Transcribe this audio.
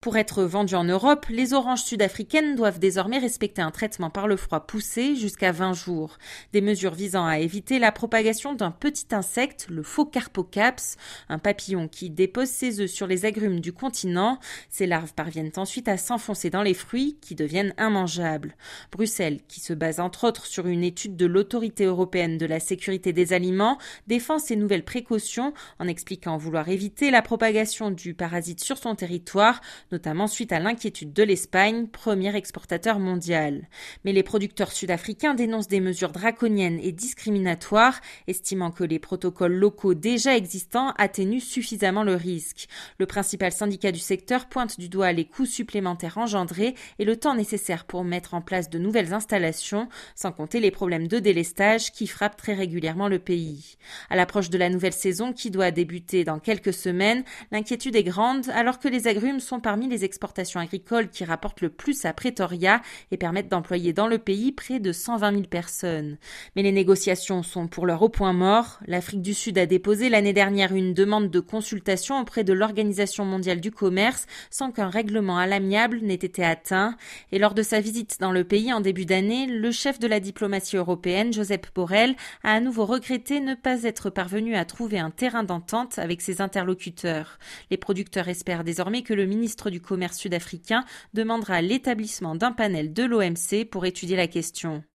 Pour être vendues en Europe, les oranges sud-africaines doivent désormais respecter un traitement par le froid poussé jusqu'à 20 jours. Des mesures visant à éviter la propagation d'un petit insecte, le faux carpocaps, un papillon qui dépose ses œufs sur les agrumes du continent. Ces larves parviennent ensuite à s'enfoncer dans les fruits qui deviennent immangeables. Bruxelles, qui se base entre autres sur une étude de l'autorité européenne de la sécurité des aliments, défend ces nouvelles précautions en expliquant vouloir éviter la propagation du parasite sur son territoire notamment suite à l'inquiétude de l'Espagne, premier exportateur mondial. Mais les producteurs sud-africains dénoncent des mesures draconiennes et discriminatoires, estimant que les protocoles locaux déjà existants atténuent suffisamment le risque. Le principal syndicat du secteur pointe du doigt les coûts supplémentaires engendrés et le temps nécessaire pour mettre en place de nouvelles installations, sans compter les problèmes de délestage qui frappent très régulièrement le pays. À l'approche de la nouvelle saison qui doit débuter dans quelques semaines, l'inquiétude est grande alors que les agrumes sont parmi les exportations agricoles qui rapportent le plus à Pretoria et permettent d'employer dans le pays près de 120 000 personnes. Mais les négociations sont pour l'heure au point mort. L'Afrique du Sud a déposé l'année dernière une demande de consultation auprès de l'Organisation mondiale du commerce sans qu'un règlement à l'amiable n'ait été atteint. Et lors de sa visite dans le pays en début d'année, le chef de la diplomatie européenne, Joseph Borrell, a à nouveau regretté ne pas être parvenu à trouver un terrain d'entente avec ses interlocuteurs. Les producteurs espèrent désormais que le du commerce sud-africain demandera l'établissement d'un panel de l'OMC pour étudier la question.